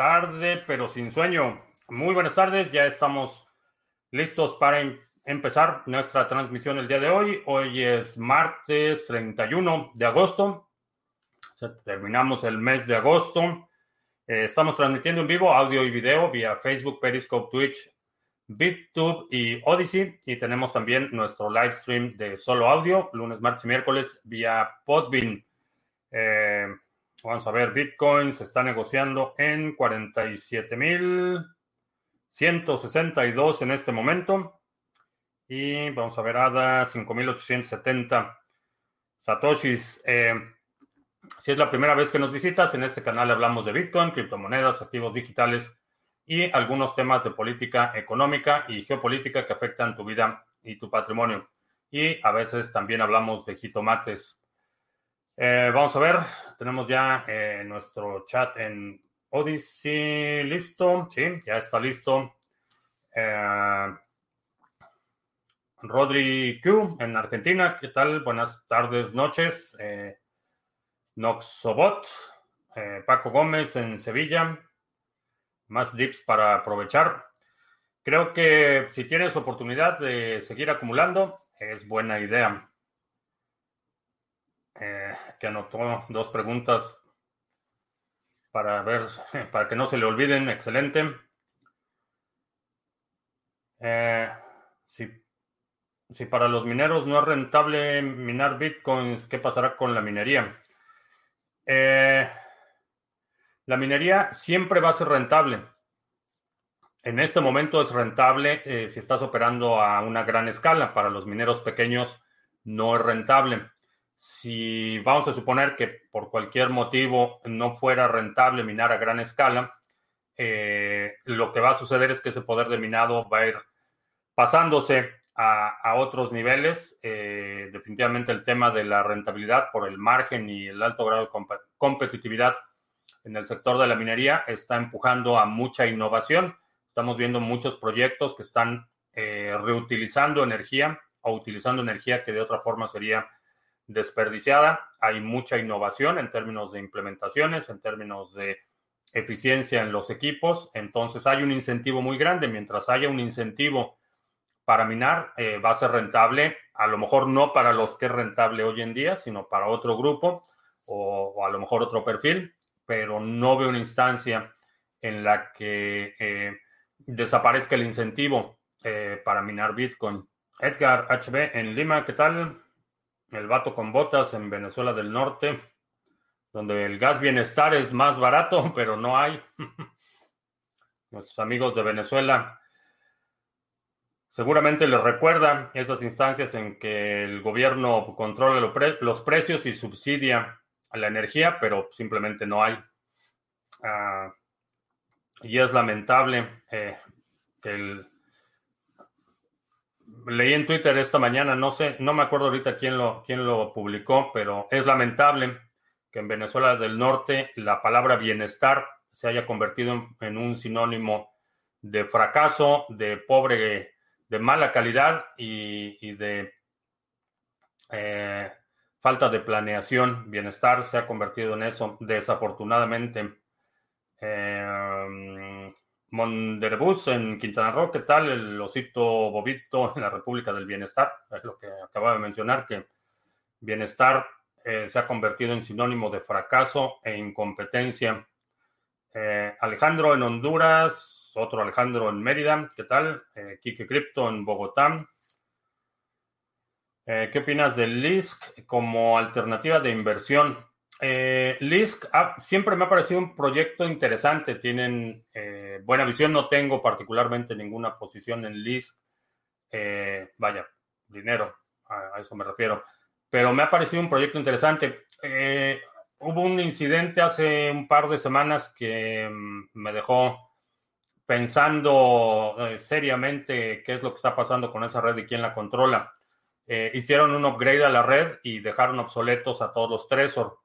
Tarde, pero sin sueño. Muy buenas tardes, ya estamos listos para em- empezar nuestra transmisión el día de hoy. Hoy es martes 31 de agosto. Terminamos el mes de agosto. Eh, estamos transmitiendo en vivo audio y video vía Facebook, Periscope, Twitch, BitTube y Odyssey. Y tenemos también nuestro live stream de solo audio, lunes, martes y miércoles vía Podbean. Eh, vamos a ver, Bitcoin se está negociando en 47.162 en este momento. Y vamos a ver, ADA 5.870 Satoshis. Eh, si es la primera vez que nos visitas, en este canal hablamos de Bitcoin, criptomonedas, activos digitales y algunos temas de política económica y geopolítica que afectan tu vida y tu patrimonio. Y a veces también hablamos de jitomates. Eh, vamos a ver, tenemos ya eh, nuestro chat en Odyssey listo. Sí, ya está listo. Eh, Rodri Q en Argentina, ¿qué tal? Buenas tardes, noches. Eh, Noxobot, Paco Gómez en Sevilla. Más dips para aprovechar. Creo que si tienes oportunidad de seguir acumulando, es buena idea. Eh, que anotó dos preguntas para ver, para que no se le olviden. Excelente. Eh, si, si para los mineros no es rentable minar bitcoins, ¿qué pasará con la minería? Eh, la minería siempre va a ser rentable. En este momento es rentable si estás operando a una gran escala. Para los mineros pequeños no es rentable. Si vamos a suponer que por cualquier motivo no fuera rentable minar a gran escala, eh, lo que va a suceder es que ese poder de minado va a ir pasándose a, a otros niveles. Eh, definitivamente el tema de la rentabilidad por el margen y el alto grado de comp competitividad en el sector de la minería está empujando a mucha innovación. Estamos viendo muchos proyectos que están eh, reutilizando energía o utilizando energía que de otra forma sería desperdiciada. Hay mucha innovación en términos de implementaciones, en términos de eficiencia en los equipos. Entonces hay un incentivo muy grande. Mientras haya un incentivo para minar, eh, va a ser rentable. A lo mejor no para los que es rentable hoy en día, sino para otro grupo o, a lo mejor otro perfil, pero no veo una instancia en la que eh, desaparezca el incentivo eh, para minar Bitcoin. Edgar HB en Lima, ¿qué tal? El vato con botas en Venezuela del Norte, donde el gas bienestar es más barato, pero no hay. Nuestros amigos de Venezuela seguramente les recuerda esas instancias en que el gobierno controla los precios y subsidia a la energía, pero simplemente no hay. Uh, y es lamentable eh, que el, leí en Twitter esta mañana, no sé, no me acuerdo ahorita quién lo, quién lo publicó, pero es lamentable que en Venezuela del Norte la palabra bienestar se haya convertido en, un sinónimo de fracaso, de pobre, de mala calidad y, y de eh, falta de planeación. Bienestar se ha convertido en eso, desafortunadamente. Eh, Monderbus en Quintana Roo, ¿qué tal? El osito bobito en la República del Bienestar, es lo que acababa de mencionar, que bienestar eh, se ha convertido en sinónimo de fracaso e incompetencia. Eh, Alejandro en Honduras, otro Alejandro en Mérida, ¿qué tal? Eh, Kike Crypto en Bogotá. ¿Qué opinas del LISC como alternativa de inversión? Eh, Lisk siempre me ha parecido un proyecto interesante. Tienen eh, buena visión. No tengo particularmente ninguna posición en Lisk. Eh, vaya, dinero, a, eso me refiero. Pero me ha parecido un proyecto interesante. Eh, hubo un incidente hace un par de semanas que um, me dejó pensando seriamente qué es lo que está pasando con esa red y quién la controla. hicieron un upgrade a la red y dejaron obsoletos a todos los Trezor.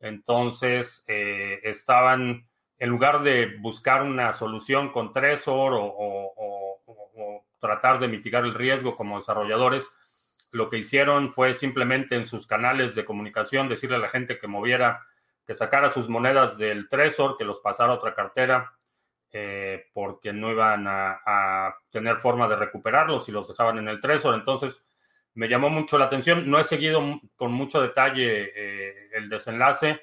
Entonces, eh, estaban, en lugar de buscar una solución con Trezor o, o, o, o, tratar de mitigar el riesgo como desarrolladores, lo que hicieron fue simplemente en sus canales de comunicación decirle a la gente que moviera, que sacara sus monedas del Trezor, que los pasara a otra cartera, eh, porque no iban a, tener forma de recuperarlos si los dejaban en el Trezor. Entonces, me llamó mucho la atención. No he seguido con mucho detalle eh, el desenlace.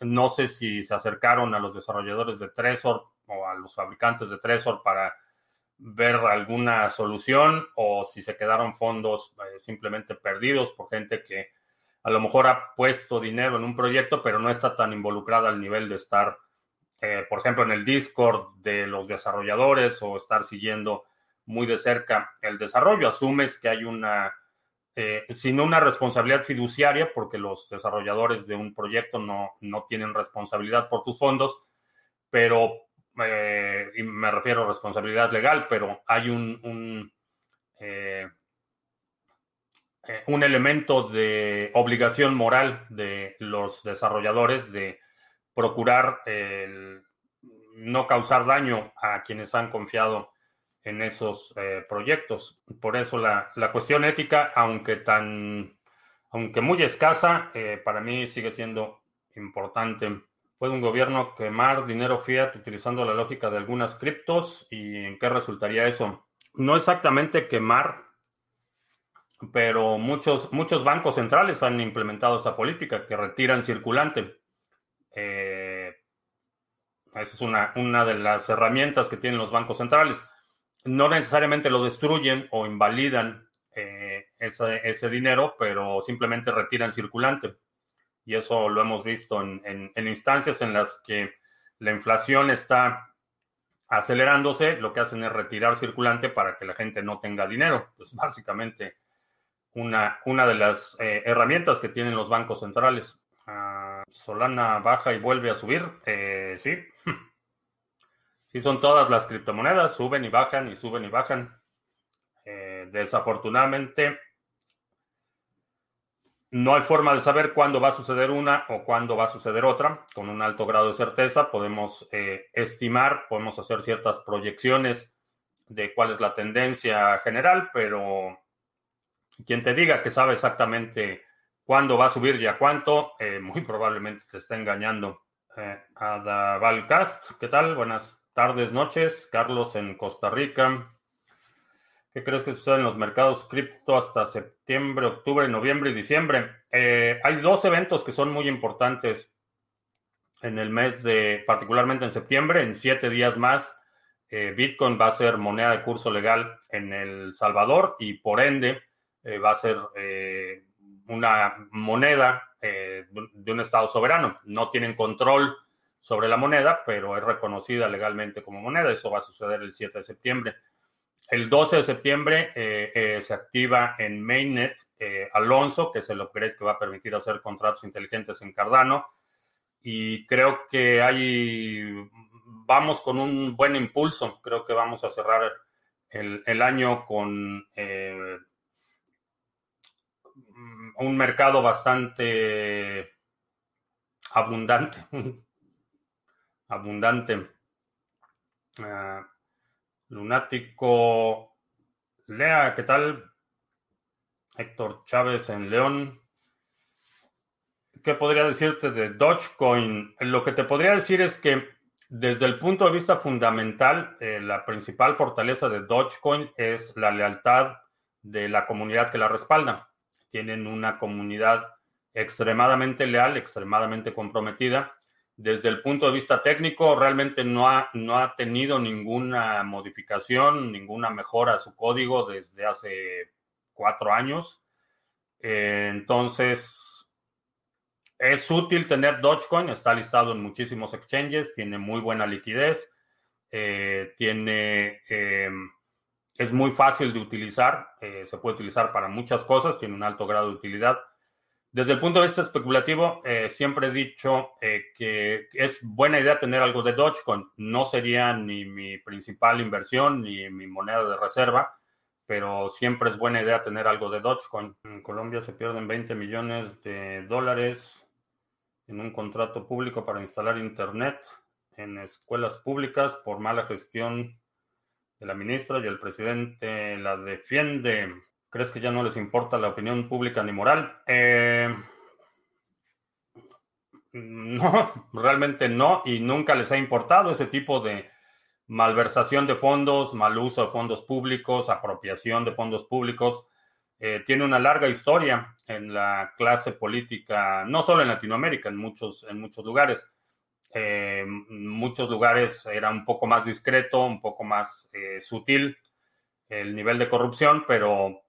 No sé si se acercaron a los desarrolladores de Trezor o a los fabricantes de Trezor para ver alguna solución o si se quedaron fondos eh, simplemente perdidos por gente que a lo mejor ha puesto dinero en un proyecto, pero no está tan involucrada al nivel de estar, eh, por ejemplo, en el Discord de los desarrolladores o estar siguiendo muy de cerca el desarrollo. Asumes que hay una, eh, sin una responsabilidad fiduciaria, porque los desarrolladores de un proyecto no, no tienen responsabilidad por tus fondos, pero, eh, y me refiero a responsabilidad legal, pero hay un, un eh, un elemento de obligación moral de los desarrolladores de procurar no causar daño a quienes han confiado en esos eh, proyectos. Por eso la, cuestión ética, aunque tan, aunque muy escasa, eh, para mí sigue siendo importante. ¿Puede un gobierno quemar dinero fiat utilizando la lógica de algunas criptos? ¿Y en qué resultaría eso? No exactamente quemar, pero muchos, muchos bancos centrales han implementado esa política que retiran circulante. Eh, esa es una, una de las herramientas que tienen los bancos centrales. No necesariamente lo destruyen o invalidan eh, ese, dinero, pero simplemente retiran circulante. Y eso lo hemos visto en, en instancias en las que la inflación está acelerándose, lo que hacen es retirar circulante para que la gente no tenga dinero. Pues básicamente una, una de las eh, herramientas que tienen los bancos centrales. Ah, Solana baja y vuelve a subir. Eh, sí. sí, son todas las criptomonedas, suben y bajan y suben y bajan. Eh, desafortunadamente, no hay forma de saber cuándo va a suceder una o cuándo va a suceder otra. Con un alto grado de certeza podemos estimar, podemos hacer ciertas proyecciones de cuál es la tendencia general, pero quien te diga que sabe exactamente cuándo va a subir y a cuánto, eh, muy probablemente te está engañando. Eh, ¿qué tal? Buenas tardes, noches. Carlos en Costa Rica. ¿Qué crees que sucede en los mercados cripto hasta septiembre, octubre, noviembre y diciembre? Eh, hay dos eventos que son muy importantes en el mes de, particularmente en septiembre, en siete días más. Eh, Bitcoin va a ser moneda de curso legal en El Salvador y por ende eh, va a ser una moneda de un Estado soberano. No tienen control sobre la moneda, pero es reconocida legalmente como moneda. Eso va a suceder el 7 de septiembre. El 12 de septiembre se activa en Mainnet Alonso, que es el upgrade que va a permitir hacer contratos inteligentes en Cardano. Y creo que hay, vamos con un buen impulso. Creo que vamos a cerrar el año con un mercado bastante abundante. abundante. Ah, lunático. Lea, ¿qué tal? Héctor Chávez en León. ¿Qué podría decirte de Dogecoin? Lo que te podría decir es que desde el punto de vista fundamental, eh, la principal fortaleza de Dogecoin es la lealtad de la comunidad que la respalda tienen una comunidad extremadamente leal, extremadamente comprometida. Desde el punto de vista técnico, realmente no ha, no ha tenido ninguna modificación, ninguna mejora a su código desde hace cuatro años. Eh, entonces, es útil tener Dogecoin, está listado en muchísimos exchanges, tiene muy buena liquidez, eh, tiene em, es muy fácil de utilizar, eh, se puede utilizar para muchas cosas, tiene un alto grado de utilidad. Desde el punto de vista especulativo, eh, siempre he dicho eh, que es buena idea tener algo de Dogecoin. No sería ni mi principal inversión ni mi moneda de reserva, pero siempre es buena idea tener algo de Dogecoin. En Colombia se pierden 20 millones de dólares en un contrato público para instalar Internet en escuelas públicas por mala gestión la ministra y el presidente la defiende. ¿Crees que ya no les importa la opinión pública ni moral? Eh, No, realmente no, y nunca les ha importado ese tipo de malversación de fondos, mal uso de fondos públicos, apropiación de fondos públicos. Eh, tiene una larga historia en la clase política, no solo en Latinoamérica, en muchos, en muchos lugares. Eh, muchos lugares era un poco más discreto, un poco más sutil el nivel de corrupción, pero,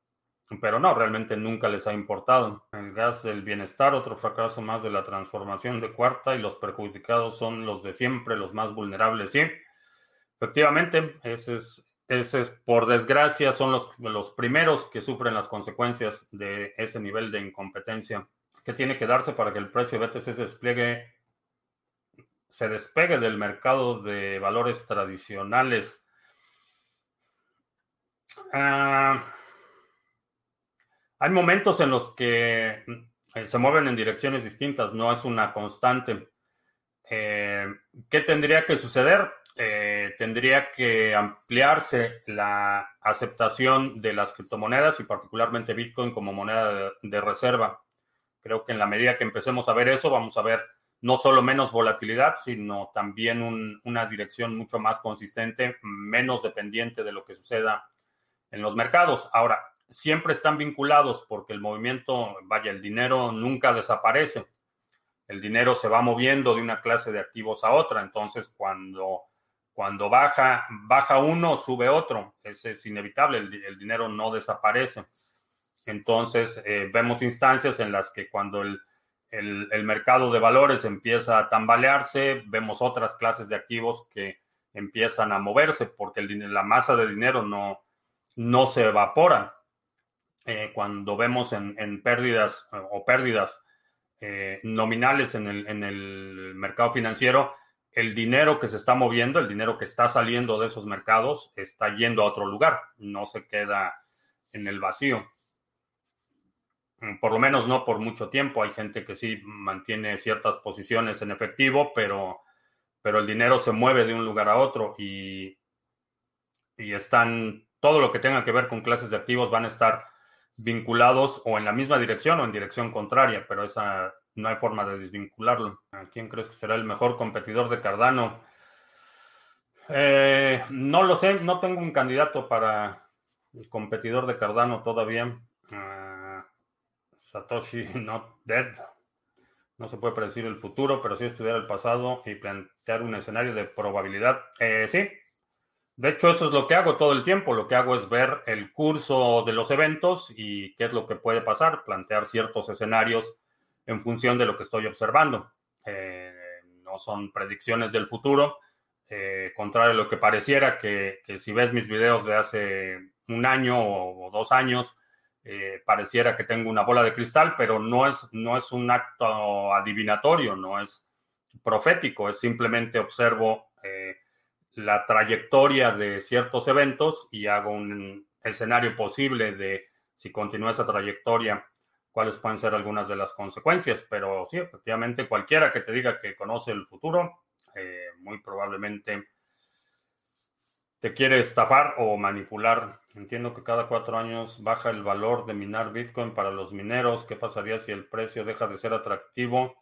pero no, realmente nunca les ha importado. El gas del bienestar, otro fracaso más de la transformación de cuarta y los perjudicados son los de siempre, los más vulnerables, sí. Efectivamente, ese es, ese es por desgracia, son los, los primeros que sufren las consecuencias de ese nivel de incompetencia. ¿Qué tiene que darse para que el precio BTC se despliegue, se despegue del mercado de valores tradicionales? Ah, hay momentos en los que eh, se mueven en direcciones distintas, no es una constante. Eh, ¿Qué tendría que suceder? Eh, tendría que ampliarse la aceptación de las criptomonedas y particularmente Bitcoin como moneda de, reserva. Creo que en la medida que empecemos a ver eso, vamos a ver no solo menos volatilidad, sino también una dirección mucho más consistente, menos dependiente de lo que suceda en los mercados. Ahora, siempre están vinculados porque el movimiento, vaya, el dinero nunca desaparece. El dinero se va moviendo de una clase de activos a otra. Entonces, cuando, cuando baja, baja uno, sube otro. Ese es inevitable. El, dinero no desaparece. Entonces, eh, vemos instancias en las que cuando el, el, mercado de valores empieza a tambalearse, vemos otras clases de activos que empiezan a moverse porque el, la masa de dinero no, no se evaporan. Eh, cuando vemos en, pérdidas eh, o pérdidas eh, nominales en el, en el mercado financiero, el dinero que se está moviendo, el dinero que está saliendo de esos mercados, está yendo a otro lugar, no se queda en el vacío. Mm, por lo menos no por mucho tiempo. Hay gente que sí mantiene ciertas posiciones en efectivo, pero, pero el dinero se mueve de un lugar a otro y, y están todo lo que tenga que ver con clases de activos van a estar vinculados o en la misma dirección o en dirección contraria, pero esa no hay forma de desvincularlo. ¿A quién crees que será el mejor competidor de Cardano? Eh, no lo sé, no tengo un candidato para el competidor de Cardano todavía. Ah, Satoshi not dead. No se puede predecir el futuro, pero sí estudiar el pasado y plantear un escenario de probabilidad. Eh, sí, de hecho, eso es lo que hago todo el tiempo. Lo que hago es ver el curso de los eventos y qué es lo que puede pasar, plantear ciertos escenarios en función de lo que estoy observando. Eh, no son predicciones del futuro, eh, contrario a lo que pareciera que, si ves mis videos de hace un año o, dos años, eh, pareciera que tengo una bola de cristal, pero no es, no es un acto adivinatorio, no es profético, es simplemente observo la trayectoria de ciertos eventos y hago un escenario posible de si continúa esa trayectoria, cuáles pueden ser algunas de las consecuencias. Pero sí, efectivamente, cualquiera que te diga que conoce el futuro, eh, muy probablemente te quiere estafar o manipular. Entiendo que cada cuatro años baja el valor de minar Bitcoin para los mineros. ¿Qué pasaría si el precio deja de ser atractivo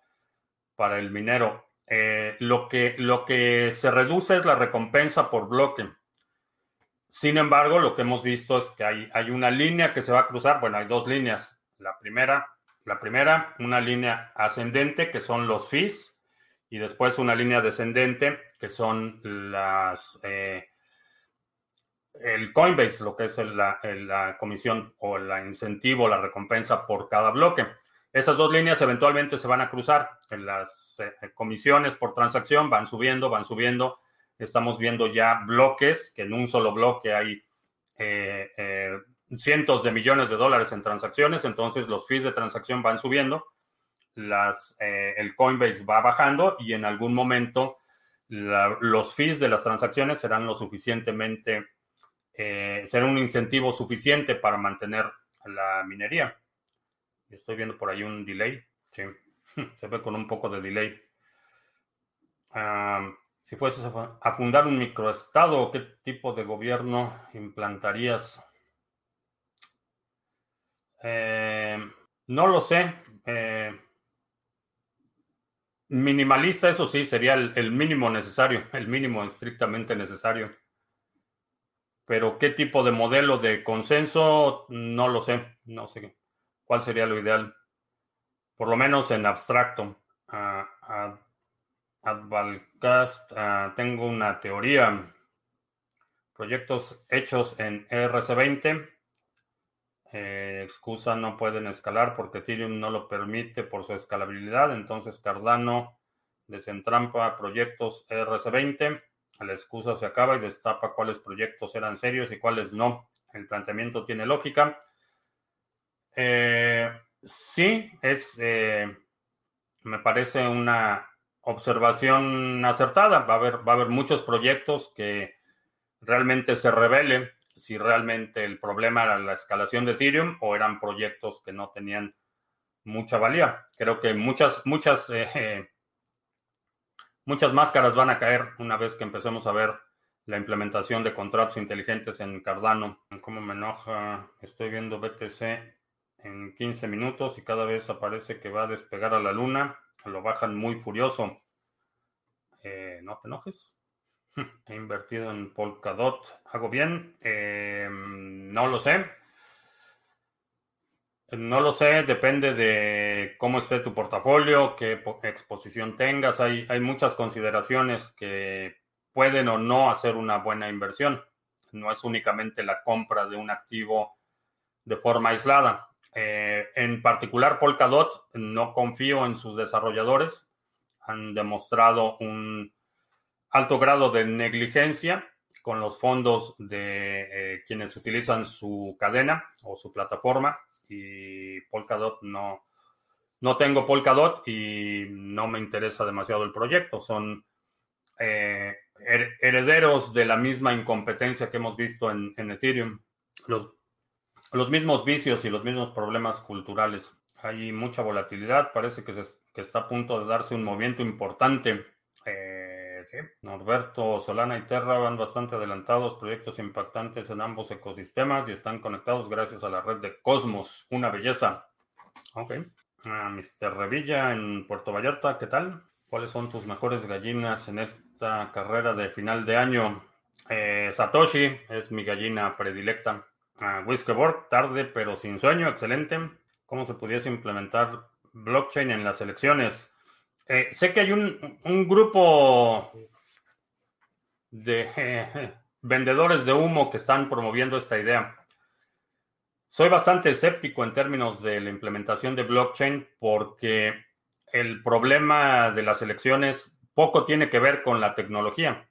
para el minero? Eh, lo, que, lo que se reduce es la recompensa por bloque. Sin embargo, lo que hemos visto es que hay, hay una línea que se va a cruzar. Bueno, hay dos líneas. La primera, la primera, una línea ascendente, que son los fees, y después una línea descendente, que son las eh, el Coinbase, lo que es la, la comisión o el incentivo, la recompensa por cada bloque. Esas dos líneas eventualmente se van a cruzar. En las eh, comisiones por transacción van subiendo, van subiendo. Estamos viendo ya bloques, que en un solo bloque hay eh, eh, cientos de millones de dólares en transacciones, entonces los fees de transacción van subiendo, el Coinbase va bajando y en algún momento los fees de las transacciones serán lo suficientemente, será un incentivo suficiente para mantener la minería. Estoy viendo por ahí un delay. Sí, se ve con un poco de delay. si fueses a fundar un microestado, ¿qué tipo de gobierno implantarías? Eh, no lo sé. Eh, minimalista, eso sí, sería el, mínimo necesario, el mínimo estrictamente necesario. Pero qué tipo de modelo de consenso, no lo sé, no sé cuál sería lo ideal, por lo menos en abstracto. Uh, Advalcast, tengo una teoría. Proyectos hechos en ERC20 eh, excusa no pueden escalar porque Ethereum no lo permite por su escalabilidad. Entonces Cardano desentrampa proyectos RC20. La excusa se acaba y destapa cuáles proyectos eran serios y cuáles no. El planteamiento tiene lógica. Eh, sí, es, eh, me parece una observación acertada. Va a haber, va a haber muchos proyectos que realmente se revelen si realmente el problema era la escalación de Ethereum o eran proyectos que no tenían mucha valía. Creo que muchas, muchas, eh, muchas máscaras van a caer una vez que empecemos a ver la implementación de contratos inteligentes en Cardano. ¿Cómo me enoja? Estoy viendo BTC en 15 minutos y cada vez aparece que va a despegar a la luna. Lo bajan muy furioso. Eh, no te enojes. He invertido en Polkadot. ¿Hago bien? Eh, no lo sé. No lo sé, depende de cómo esté tu portafolio, qué exposición tengas. Hay, hay muchas consideraciones que pueden o no hacer una buena inversión. No es únicamente la compra de un activo de forma aislada. Eh, en particular, Polkadot, no confío en sus desarrolladores. Han demostrado un alto grado de negligencia con los fondos de eh, quienes utilizan su cadena o su plataforma y Polkadot no, no tengo Polkadot y no me interesa demasiado el proyecto. Son eh, herederos de la misma incompetencia que hemos visto en, Ethereum. Los, los, mismos vicios y los mismos problemas culturales. Hay mucha volatilidad, parece que, se, que está a punto de darse un movimiento importante. Eh, Norberto, Solana y Terra van bastante adelantados, proyectos impactantes en ambos ecosistemas y están conectados gracias a la red de Cosmos. Una belleza. Ok. Ah, Mr. Revilla en Puerto Vallarta, ¿qué tal? ¿Cuáles son tus mejores gallinas en esta carrera de final de año? Eh, Satoshi es mi gallina predilecta. Uh, Whiskeyboard, tarde pero sin sueño, excelente. ¿Cómo se pudiese implementar blockchain en las elecciones? Eh, sé que hay un, grupo de vendedores de humo que están promoviendo esta idea. Soy bastante escéptico en términos de la implementación de blockchain porque el problema de las elecciones poco tiene que ver con la tecnología.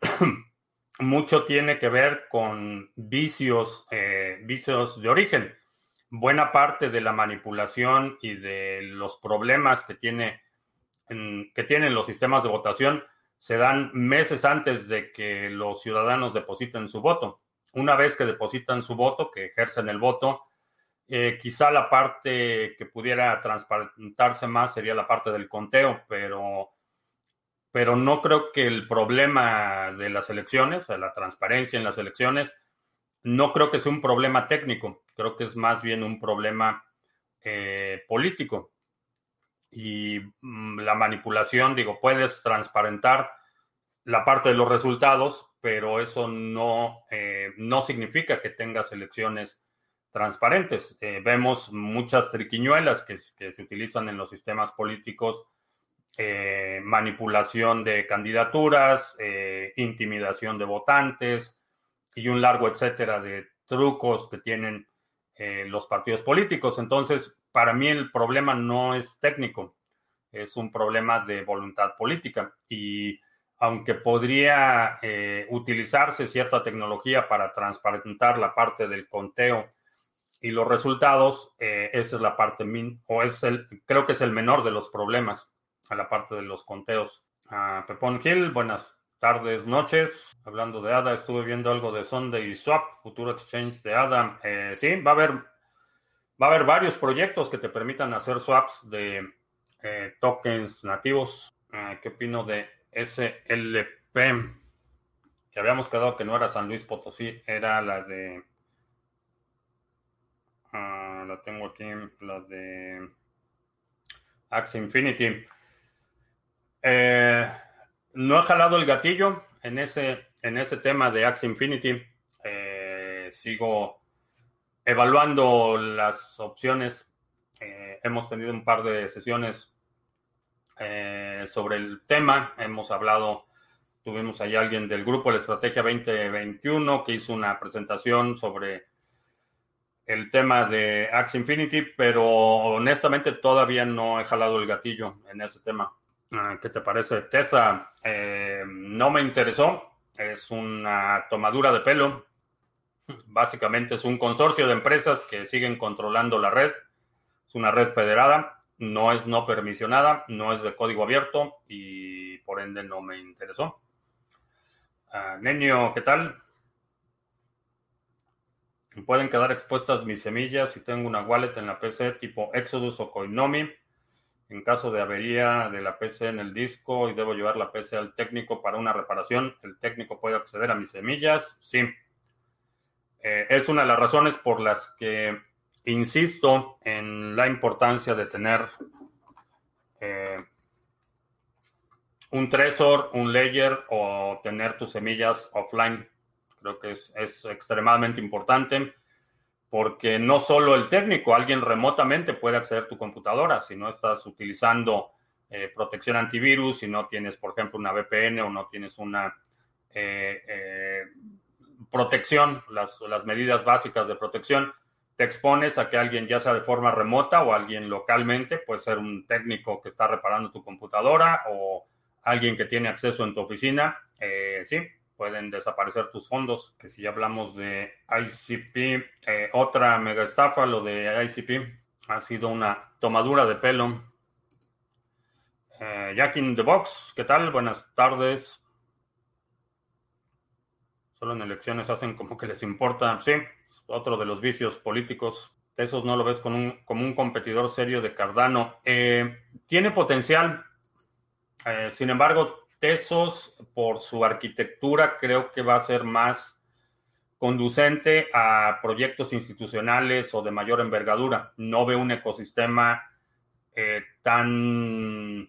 Mucho tiene que ver con vicios, eh, vicios de origen buena parte de la manipulación y de los problemas que, tiene, que tienen los sistemas de votación se dan meses antes de que los ciudadanos depositen su voto. Una vez que depositan su voto, que ejercen el voto, eh, quizá la parte que pudiera transparentarse más sería la parte del conteo, pero, pero no creo que el problema de las elecciones, la transparencia en las elecciones, no creo que sea un problema técnico, creo que es más bien un problema eh, político. Y mm, la manipulación, digo, puedes transparentar la parte de los resultados, pero eso no, eh, no significa que tengas elecciones transparentes. Eh, vemos muchas triquiñuelas que, se utilizan en los sistemas políticos, manipulación de candidaturas, intimidación de votantes, y un largo etcétera de trucos que tienen eh, los partidos políticos. Entonces, para mí el problema no es técnico, es un problema de voluntad política. Y aunque podría eh, utilizarse cierta tecnología para transparentar la parte del conteo y los resultados, eh, esa es la parte min, o es el, creo que es el menor de los problemas a la parte de los conteos. Uh, Pepón Gil, buenas tardes, noches. Hablando de ADA, estuve viendo algo de Sunday Swap, futuro exchange de ADA. Eh, sí, va a haber va a haber varios proyectos que te permitan hacer swaps de eh, tokens nativos. Eh, ¿Qué opino de SLP? Que habíamos quedado que no era San Luis Potosí, era la de. Ah, la tengo aquí, la de Axe Infinity. Eh, no he jalado el gatillo en ese, en ese tema de Axie Infinity. Eh, sigo evaluando las opciones. Eh, hemos tenido un par de sesiones sobre el tema. Hemos hablado, tuvimos ahí alguien del grupo La Estrategia 2021 que hizo una presentación sobre el tema de Axie Infinity, pero honestamente todavía no he jalado el gatillo en ese tema. Ah, ¿Qué te parece? Teza eh, no me interesó. Es una tomadura de pelo. Básicamente es un consorcio de empresas que siguen controlando la red. Es una red federada. No es no permisionada. No es de código abierto y por ende no me interesó. Uh, ¿qué tal? Pueden quedar expuestas mis semillas si tengo una wallet en la PC tipo Exodus o Coinomi. En caso de avería de la PC en el disco y debo llevar la PC al técnico para una reparación, ¿el técnico puede acceder a mis semillas? Sí. Eh, es una de las razones por las que insisto en la importancia de tener eh, un Trezor, un Ledger o tener tus semillas offline. Creo que es, es extremadamente importante porque no solo el técnico, alguien remotamente puede acceder a tu computadora. Si no estás utilizando eh, protección antivirus, si no tienes, por ejemplo, una VPN o no tienes una eh, eh, protección, las, las, medidas básicas de protección, te expones a que alguien ya sea de forma remota o alguien localmente, puede ser un técnico que está reparando tu computadora o alguien que tiene acceso en tu oficina, sí, pueden desaparecer tus fondos. Que si ya hablamos de ICP, eh, otra mega estafa, lo de ICP, ha sido una tomadura de pelo. Eh, Jack in the Box, ¿qué tal? Buenas tardes. Solo en elecciones hacen como que les importa. Sí, otro de los vicios políticos. Esos no lo ves con un, como un competidor serio de Cardano. Eh, tiene potencial. Sin embargo, Tesos, por su arquitectura, creo que va a ser más conducente a proyectos institucionales o de mayor envergadura. No veo un ecosistema eh, tan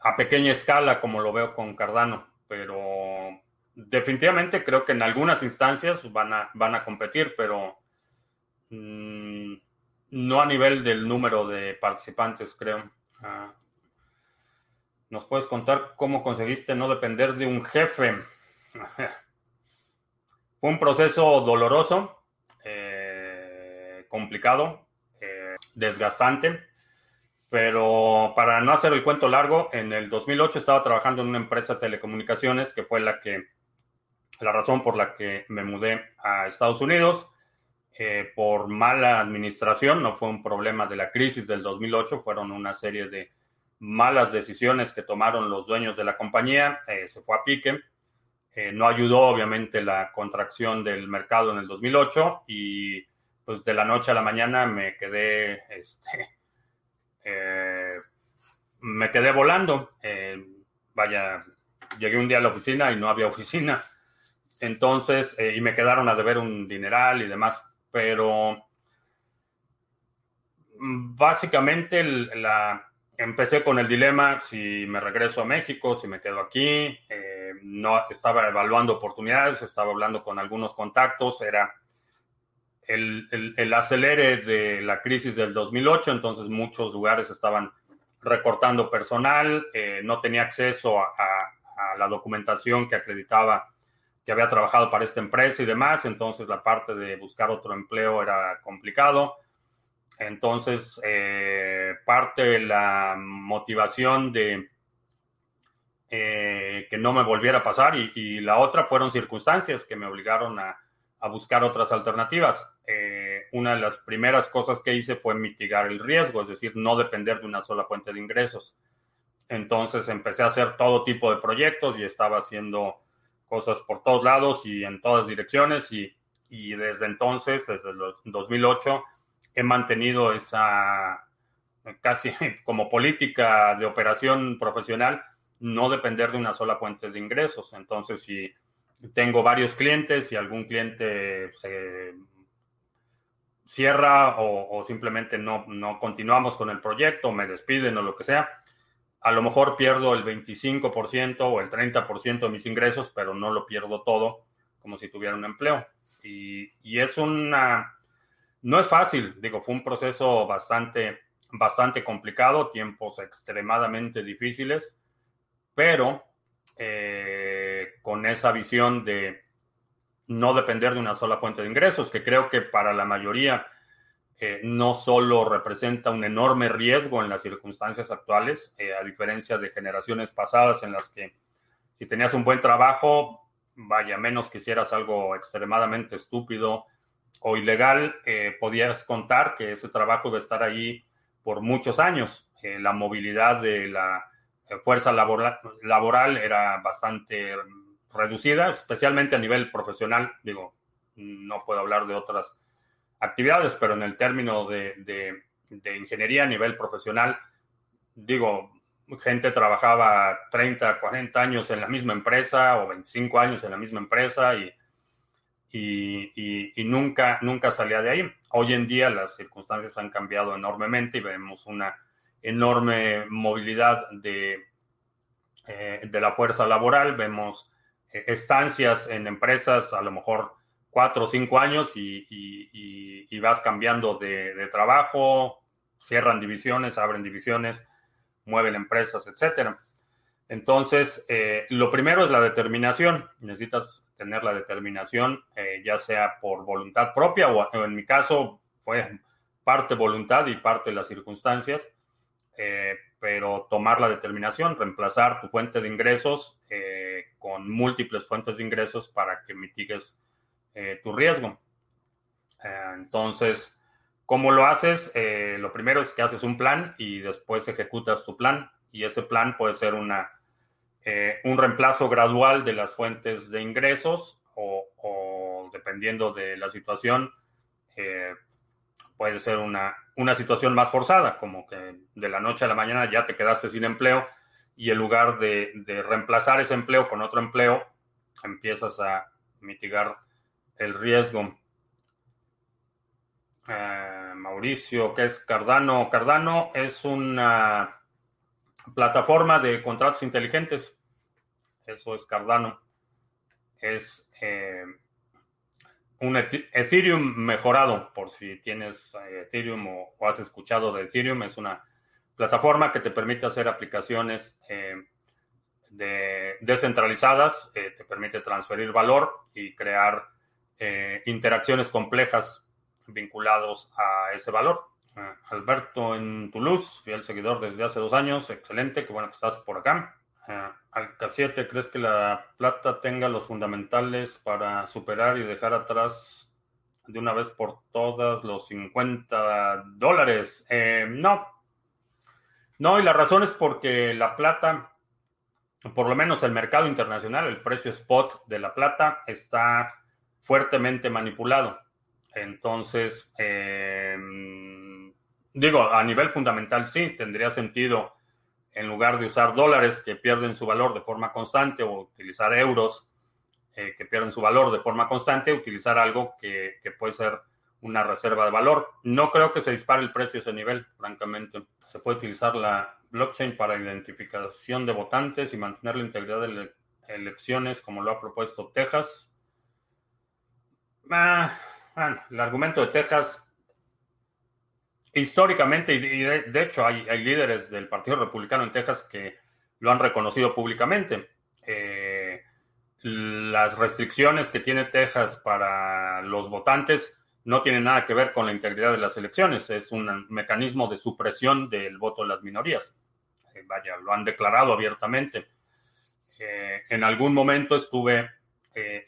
a pequeña escala como lo veo con Cardano, pero definitivamente creo que en algunas instancias van a, van a competir, pero mm, no a nivel del número de participantes, creo. Ah, ¿Nos puedes contar cómo conseguiste no depender de un jefe? Fue un proceso doloroso, eh, complicado, eh, desgastante, pero para no hacer el cuento largo, en el 2008 estaba trabajando en una empresa de telecomunicaciones que fue la que, la razón por la que me mudé a Estados Unidos. Eh, por mala administración, no fue un problema de la crisis del 2008, fueron una serie de malas decisiones que tomaron los dueños de la compañía, eh, se fue a pique. Eh, no ayudó, obviamente, la contracción del mercado en el 2008 y pues de la noche a la mañana me quedé, este, eh, me quedé volando. vaya, llegué un día a la oficina y no había oficina. Entonces, y me quedaron a deber un dineral y demás, pero mm, básicamente la, empecé con el dilema si me regreso a México, si me quedo aquí. Eh, no estaba evaluando oportunidades, estaba hablando con algunos contactos. Era el, el, acelere de la crisis del 2008, entonces muchos lugares estaban recortando personal, eh, no tenía acceso a, a, la documentación que acreditaba que había trabajado para esta empresa y demás, entonces la parte de buscar otro empleo era complicado. Entonces, eh, parte de la motivación de eh, que no me volviera a pasar y, la otra fueron circunstancias que me obligaron a, buscar otras alternativas. Eh, una de las primeras cosas que hice fue mitigar el riesgo, es decir, no depender de una sola fuente de ingresos. Entonces empecé a hacer todo tipo de proyectos y estaba haciendo cosas por todos lados y en todas direcciones y, y desde entonces, desde el 2008, he mantenido esa casi como política de operación profesional, no depender de una sola fuente de ingresos. Entonces, si tengo varios clientes y algún cliente se cierra o, simplemente no, no, continuamos con el proyecto, me despiden o lo que sea, a lo mejor pierdo el 25% o el 30% de mis ingresos, pero no lo pierdo todo como si tuviera un empleo. Y, y, es una, no es fácil, digo, fue un proceso bastante, bastante complicado, tiempos extremadamente difíciles, pero eh, con esa visión de no depender de una sola fuente de ingresos, que creo que para la mayoría eh, no solo representa un enorme riesgo en las circunstancias actuales, eh, a diferencia de generaciones pasadas en las que si tenías un buen trabajo, vaya, menos que hicieras algo extremadamente estúpido o ilegal, eh, podías contar que ese trabajo iba a estar ahí por muchos años. la movilidad de la fuerza laboral, laboral era bastante reducida, especialmente a nivel profesional. Digo, no puedo hablar de otras actividades, pero en el término de, ingeniería a nivel profesional, digo, gente trabajaba 30, 40 años en la misma empresa o 25 años en la misma empresa y, y, nunca, nunca salía de ahí. Hoy en día las circunstancias han cambiado enormemente y vemos una enorme movilidad de, eh, de la fuerza laboral, vemos eh, estancias en empresas a lo mejor cuatro o cinco años y, vas cambiando de, trabajo, cierran divisiones, abren divisiones, mueven empresas, etcétera. Entonces, eh, lo primero es la determinación. Necesitas tener la determinación, eh, ya sea por voluntad propia o en mi caso fue parte voluntad y parte de las circunstancias, eh, pero tomar la determinación, reemplazar tu fuente de ingresos con múltiples fuentes de ingresos para que mitigues eh, tu riesgo. Eh, entonces, ¿cómo lo haces? Eh, lo primero es que haces un plan y después ejecutas tu plan. Y ese plan puede ser una, un reemplazo gradual de las fuentes de ingresos o, dependiendo de la situación, puede ser una, una situación más forzada, como que de la noche a la mañana ya te quedaste sin empleo y en lugar de, de reemplazar ese empleo con otro empleo, empiezas a mitigar el riesgo. Eh, Mauricio, ¿qué es Cardano? Cardano es una plataforma de contratos inteligentes. Eso es Cardano. Es eh, un Ethereum mejorado, por si tienes eh, Ethereum o, has escuchado de Ethereum. Es una plataforma que te permite hacer aplicaciones de, descentralizadas, te permite transferir valor y crear eh, interacciones complejas vinculados a ese valor. Eh, Alberto en Toulouse, fiel seguidor desde hace dos años, excelente, qué bueno que estás por acá. Uh, Alca 7, ¿crees que la plata tenga los fundamentales para superar y dejar atrás de una vez por todas los 50 dólares? no. No, y la razón es porque la plata, por lo menos el mercado internacional, el precio spot de la plata está fuertemente manipulado. Entonces, em, digo, a nivel fundamental sí, tendría sentido en lugar de usar dólares que pierden su valor de forma constante o utilizar euros eh, que pierden su valor de forma constante, utilizar algo que, que, puede ser una reserva de valor. No creo que se dispare el precio a ese nivel, francamente. Se puede utilizar la blockchain para identificación de votantes y mantener la integridad de elecciones como lo ha propuesto Texas. Ah, bueno, el argumento de Texas, históricamente, y de, hecho hay, líderes del Partido Republicano en Texas que lo han reconocido públicamente. Eh, las restricciones que tiene Texas para los votantes no tienen nada que ver con la integridad de las elecciones, es un mecanismo de supresión del voto de las minorías. Eh, vaya, lo han declarado abiertamente. Eh, en algún momento estuve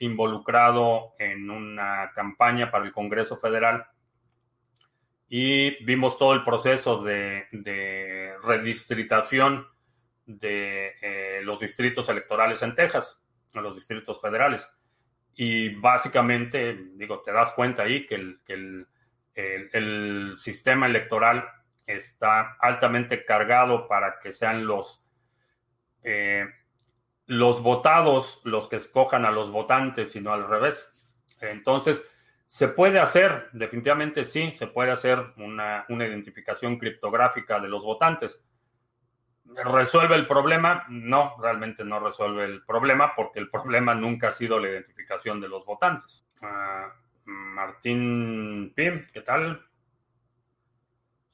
involucrado en una campaña para el Congreso Federal y vimos todo el proceso de, redistritación de eh, los distritos electorales en Texas, los distritos federales. Y básicamente, digo, te das cuenta ahí que el, el sistema electoral está altamente cargado para que sean los eh, los votados los que escojan a los votantes y no al revés. Entonces, se puede hacer, definitivamente sí, se puede hacer una, identificación criptográfica de los votantes. ¿Resuelve el problema? No, realmente no resuelve el problema porque el problema nunca ha sido la identificación de los votantes. Ah, Martín Pim, ¿qué tal?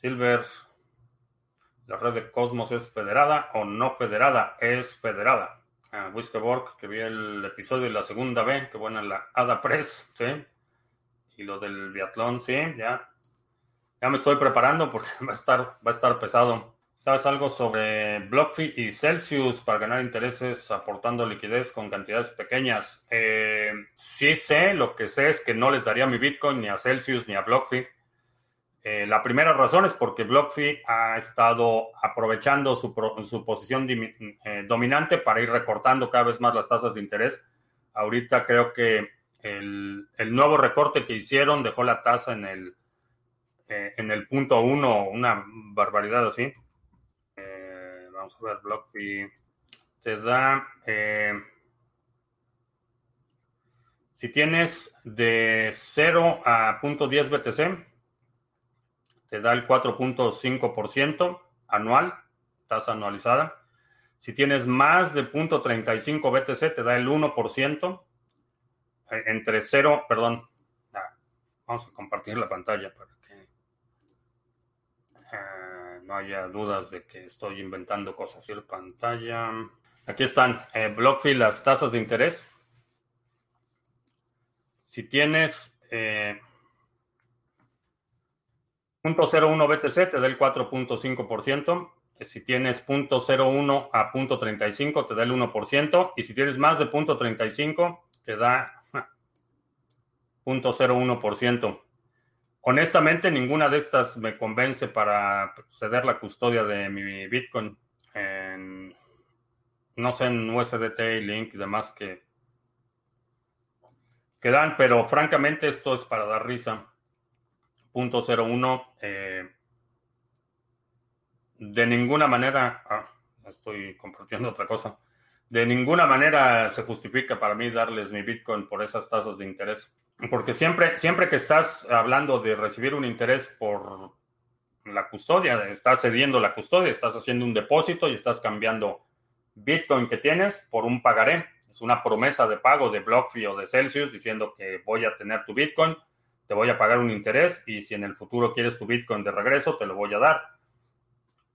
Silver, ¿la red de Cosmos es federada o no federada? Es federada. Uh, que vi el episodio de la segunda B, que buena la Ada Press, ¿sí? Y lo del biatlón, sí, ya. Ya me estoy preparando porque va a estar, va a estar pesado. ¿Sabes algo sobre BlockFi y Celsius para ganar intereses aportando liquidez con cantidades pequeñas? Eh, sí sé, lo que sé es que no les daría mi Bitcoin ni a Celsius ni a BlockFi. Eh, la primera razón es porque BlockFi ha estado aprovechando su, posición eh, dominante para ir recortando cada vez más las tasas de interés. Ahorita creo que el, el nuevo recorte que hicieron dejó la tasa en el, en el punto uno, una barbaridad así vamos a ver, BlockFi te da, eh, si tienes de 0 a 0.10 BTC, te da el 4.5% anual, tasa anualizada. Si tienes más de 0.35 BTC, te da el 1%. Eh, entre 0, perdón, vamos a compartir la pantalla para no haya dudas de que estoy inventando cosas. Pantalla. Aquí están, eh, las tasas de interés. Si tienes eh, 0.01 BTC, te da el 4.5%. Si tienes 0.01 a 0.35, te da el 1%. Y si tienes más de 0.35, te da 0.01%. Honestamente, ninguna de estas me convence para ceder la custodia de mi Bitcoin. No sé, en USDT, Link y demás que, que dan, pero francamente esto es para dar risa. Punto 01. Eh, de ninguna manera. Ah, estoy compartiendo otra cosa. De ninguna manera se justifica para mí darles mi Bitcoin por esas tasas de interés. Porque siempre, siempre que estás hablando de recibir un interés por la custodia, estás cediendo la custodia, estás haciendo un depósito y estás cambiando Bitcoin que tienes por un pagaré. Es una promesa de pago de BlockFi o de Celsius diciendo que voy a tener tu Bitcoin, te voy a pagar un interés y si en el futuro quieres tu Bitcoin de regreso, te lo voy a dar.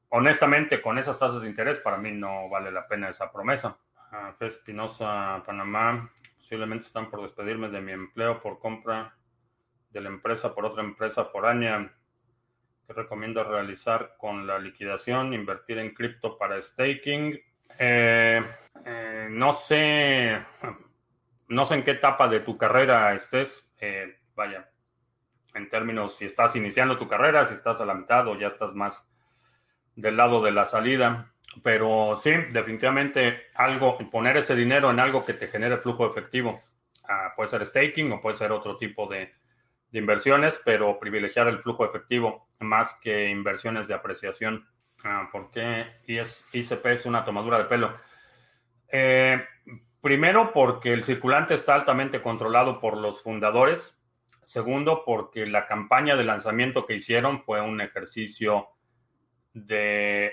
Honestamente, con esas tasas de interés, para mí no vale la pena esa promesa. Uh, Espinosa, Panamá posiblemente están por despedirme de mi empleo por compra de la empresa por otra empresa foránea. ¿Qué recomiendo realizar con la liquidación? Invertir en cripto para staking. Eh, eh, no sé, no sé en qué etapa de tu carrera estés. Eh, vaya, en términos si estás iniciando tu carrera, si estás a la mitad o ya estás más del lado de la salida. Pero sí, definitivamente algo, poner ese dinero en algo que te genere flujo efectivo. Ah, puede ser staking o puede ser otro tipo de, inversiones, pero privilegiar el flujo efectivo más que inversiones de apreciación. Ah, ¿Por qué ICP es una tomadura de pelo? Eh, primero, porque el circulante está altamente controlado por los fundadores. Segundo, porque la campaña de lanzamiento que hicieron fue un ejercicio de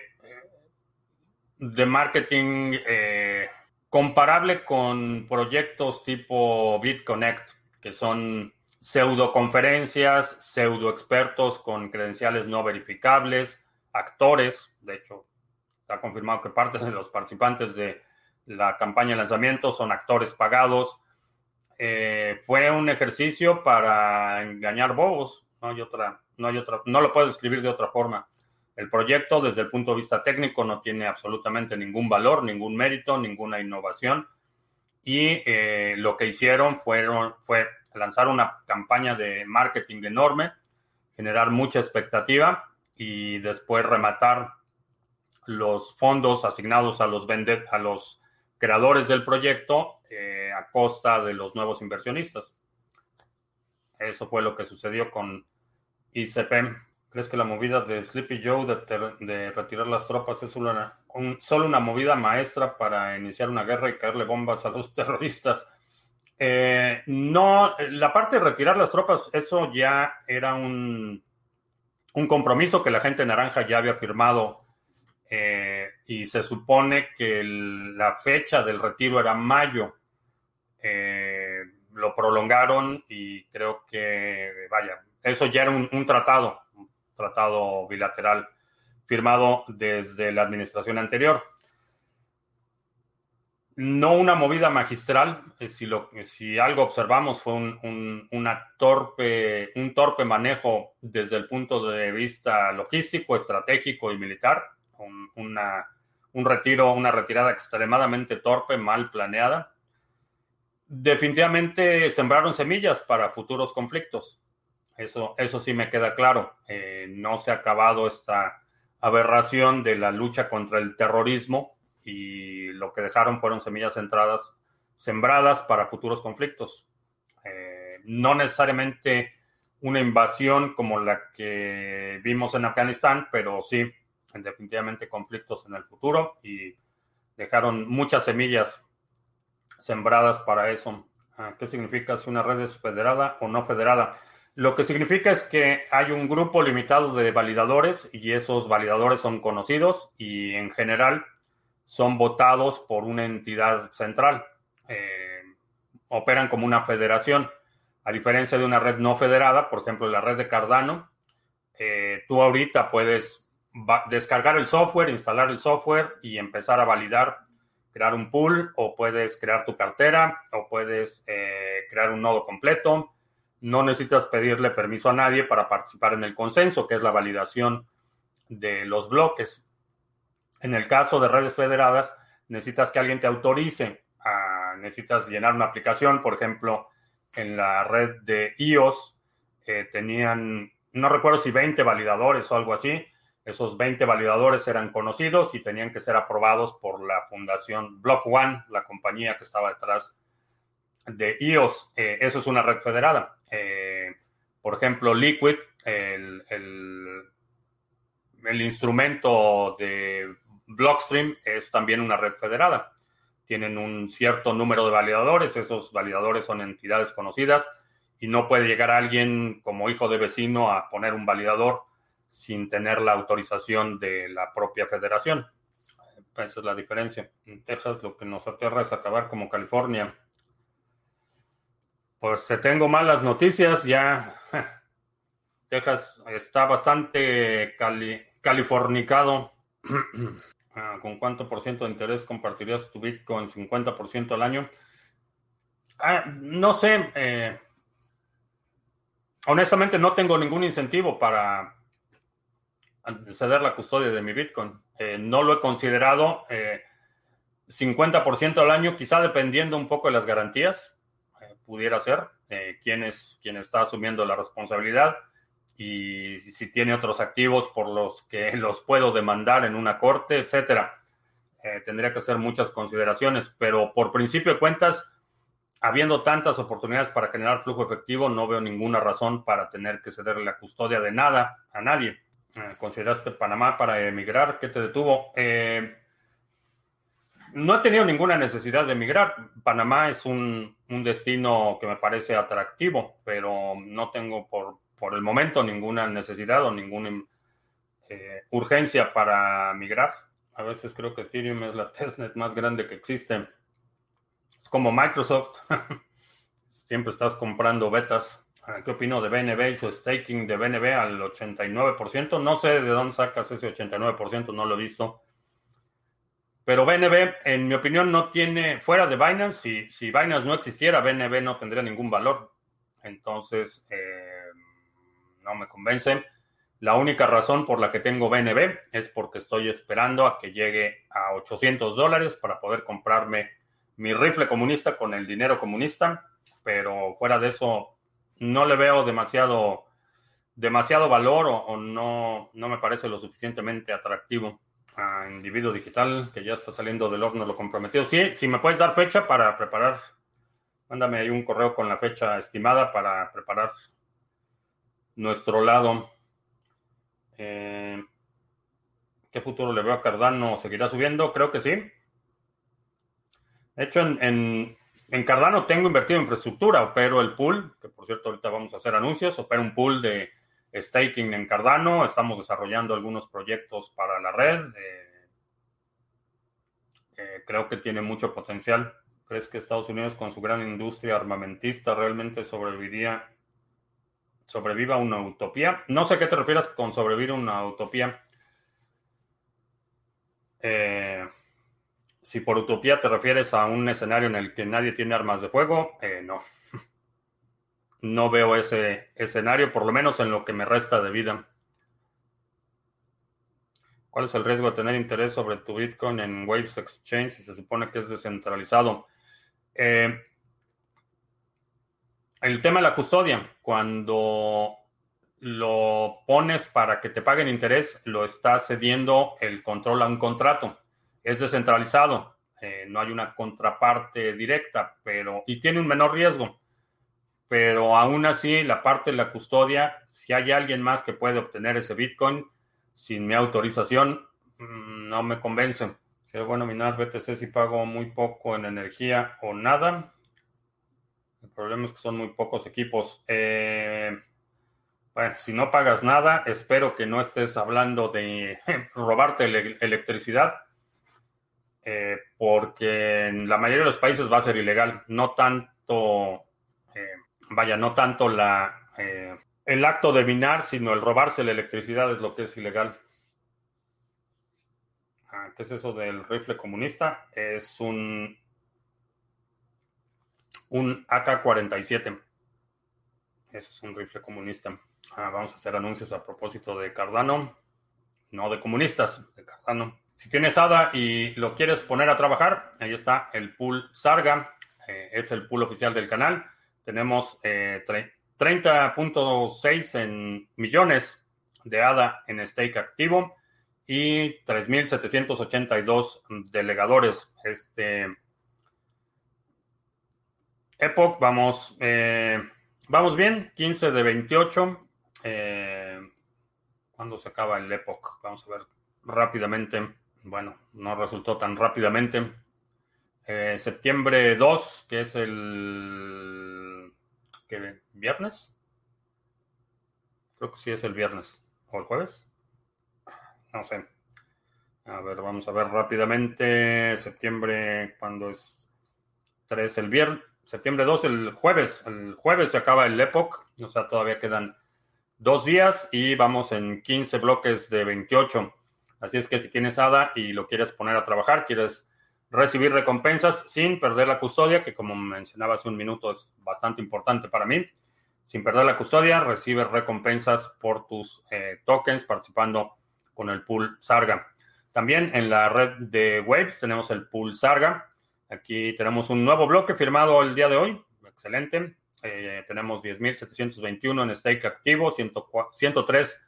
de marketing eh, comparable con proyectos tipo BitConnect, que son pseudo conferencias, pseudo expertos con credenciales no verificables, actores, de hecho, está confirmado que parte de los participantes de la campaña de lanzamiento son actores pagados. Eh, fue un ejercicio para engañar bobos, no hay otra, no hay otra, no lo puedo escribir de otra forma. El proyecto desde el punto de vista técnico no tiene absolutamente ningún valor, ningún mérito, ninguna innovación. Y eh, lo que hicieron fueron, fue lanzar una campaña de marketing enorme, generar mucha expectativa y después rematar los fondos asignados a los, a los creadores del proyecto eh, a costa de los nuevos inversionistas. Eso fue lo que sucedió con ICP. ¿Crees que la movida de Sleepy Joe de, retirar las tropas es una, solo una, movida maestra para iniciar una guerra y caerle bombas a los terroristas? Eh, no, la parte de retirar las tropas, eso ya era un, un compromiso que la gente naranja ya había firmado eh, y se supone que la fecha del retiro era mayo. Eh, lo prolongaron y creo que, vaya, eso ya era un, un tratado bilateral firmado desde la administración anterior. No una movida magistral, eh, si, algo observamos fue un, una torpe, un torpe manejo desde el punto de vista logístico, estratégico y militar, una, un retiro, una retirada extremadamente torpe, mal planeada definitivamente sembraron semillas para futuros conflictos. Eso, eso sí me queda claro. Eh, no se ha acabado esta aberración de la lucha contra el terrorismo y lo que dejaron fueron semillas centradas, sembradas para futuros conflictos. Eh, no necesariamente una invasión como la que vimos en Afganistán, pero sí, definitivamente conflictos en el futuro y dejaron muchas semillas sembradas para eso. Ah, ¿Qué significa si una red es federada o no federada? Lo que significa es que hay un grupo limitado de validadores y esos validadores son conocidos y en general son votados por una entidad central. Eh, operan como una federación. A diferencia de una red no federada, por ejemplo, la red de Cardano, eh, tú ahorita puedes descargar el software, instalar el software y empezar a validar crear un pool o puedes crear tu cartera o puedes eh, crear un nodo completo. No necesitas pedirle permiso a nadie para participar en el consenso, que es la validación de los bloques. En el caso de redes federadas, necesitas que alguien te autorice. necesitas llenar una aplicación, por ejemplo, en la red de iOS eh, tenían, no recuerdo si 20 validadores o algo así esos 20 validadores eran conocidos y tenían que ser aprobados por la fundación Block One, la compañía que estaba detrás de iOS. Eh, eso es una red federada. Eh, por ejemplo, Liquid, el, el, instrumento de Blockstream, es también una red federada. Tienen un cierto número de validadores, esos validadores son entidades conocidas y no puede llegar alguien como hijo de vecino a poner un validador sin tener la autorización de la propia federación. Esa es la diferencia. En Texas lo que nos aterra es acabar como California. Pues te tengo malas noticias, ya Texas está bastante californicado. Ah, ¿Con cuánto por ciento de interés compartirías tu Bitcoin? ¿50% al año? Ah, no sé. Eh, honestamente no tengo ningún incentivo para, ceder la custodia de mi Bitcoin. Eh, no lo he considerado 50% eh, al año, quizá dependiendo un poco de las garantías, pudiera ser, quién, es, quién está asumiendo la responsabilidad y si tiene otros activos por los que los puedo demandar en una corte, etcétera. tendría que hacer muchas consideraciones, pero por principio de cuentas, habiendo tantas oportunidades para generar flujo efectivo, no veo ninguna razón para tener que ceder la custodia de nada a nadie. Eh, ¿Consideraste Panamá para emigrar? ¿Qué te detuvo? Eh, no he tenido ninguna necesidad de emigrar. Panamá es un, destino que me parece atractivo, pero no tengo por, por el momento ninguna necesidad o ninguna eh, urgencia para migrar. A veces creo que Ethereum es la testnet más grande que existe. Es como Microsoft. Siempre estás comprando betas. ¿Qué opino de BNB y su staking de BNB al 89%? No sé de dónde sacas ese 89%, no lo he visto. Pero BNB, en mi opinión, no tiene, fuera de Binance, si, si Binance no existiera, BNB no tendría ningún valor. Entonces, eh, no me convence. La única razón por la que tengo BNB es porque estoy esperando a que llegue a 800 dólares para poder comprarme mi rifle comunista con el dinero comunista. Pero fuera de eso, no le veo demasiado, demasiado valor o, no, no me parece lo suficientemente atractivo a individuo digital que ya está saliendo del horno lo comprometido. Sí, si me puedes dar fecha para preparar, mándame ahí un correo con la fecha estimada para preparar nuestro lado. Eh, ¿Qué futuro le veo a Cardano? ¿Seguirá subiendo? Creo que sí. De hecho, en, en Cardano tengo invertido en infraestructura, opero el pool, que por cierto ahorita vamos a hacer anuncios, opero un pool de staking en Cardano, estamos desarrollando algunos proyectos para la red. Eh, creo que tiene mucho potencial. ¿Crees que Estados Unidos con su gran industria armamentista realmente sobreviviría, sobreviva una utopía? No sé qué te refieres con sobrevivir una utopía. Eh, si por utopía te refieres a un escenario en el que nadie tiene armas de fuego, eh, no. No veo ese escenario, por lo menos en lo que me resta de vida. ¿Cuál es el riesgo de tener interés sobre tu Bitcoin en Waves Exchange si se supone que es descentralizado? Eh, el tema de la custodia, cuando lo pones para que te paguen interés, lo estás cediendo el control a un contrato es descentralizado, eh, no hay una contraparte directa, pero y tiene un menor riesgo. Pero aún así, la parte de la custodia, si hay alguien más que puede obtener ese Bitcoin sin mi autorización, mm, no me convence. es bueno minar BTC si pago muy poco en energía o nada. El problema es que son muy pocos equipos. Eh, bueno, si no pagas nada, espero que no estés hablando de robarte electricidad eh, porque en la mayoría de los países va a ser ilegal, no tanto, vaya, no tanto la, eh, el acto de minar, sino el robarse la electricidad es lo que es ilegal. Ah, ¿Qué es eso del rifle comunista? Es un, un AK-47. Eso es un rifle comunista. Ah, vamos a hacer anuncios a propósito de Cardano, no de comunistas, de Cardano. Si tienes ADA y lo quieres poner a trabajar, ahí está el pool Sarga, eh, es el pool oficial del canal. Tenemos 30.6 eh, en millones de ADA en stake activo y 3.782 delegadores. Este Epoch, vamos, eh, vamos bien, 15 de 28. ¿Cuándo se acaba el Epoch? Vamos a ver rápidamente bueno, no resultó tan rápidamente. Eh, septiembre 2, que es el ¿qué, viernes. Creo que sí es el viernes. ¿O el jueves? No sé. A ver, vamos a ver rápidamente. Septiembre, cuando es 3, el viernes. Septiembre 2, el jueves. El jueves se acaba el Epoch. O sea, todavía quedan dos días y vamos en 15 bloques de 28. Así es que si tienes ADA y lo quieres poner a trabajar, quieres recibir recompensas sin perder la custodia, que como mencionaba hace un minuto es bastante importante para mí. Sin perder la custodia, recibes recompensas por tus eh, tokens participando con el pool Sarga. También en la red de Waves tenemos el pool Sarga. Aquí tenemos un nuevo bloque firmado el día de hoy. Excelente. Eh, tenemos 10.721 en stake activo, 103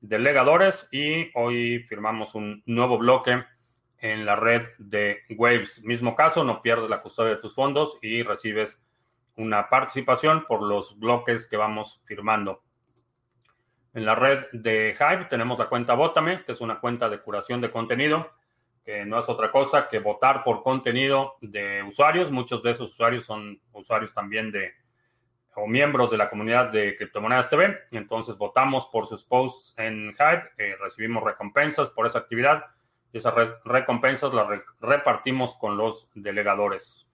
delegadores y hoy firmamos un nuevo bloque en la red de Waves. Mismo caso, no pierdes la custodia de tus fondos y recibes una participación por los bloques que vamos firmando. En la red de Hive tenemos la cuenta Votame, que es una cuenta de curación de contenido, que no es otra cosa que votar por contenido de usuarios. Muchos de esos usuarios son usuarios también de o miembros de la comunidad de Criptomonedas TV. Entonces votamos por sus posts en Hype, eh, recibimos recompensas por esa actividad esas recompensas las repartimos con los delegadores.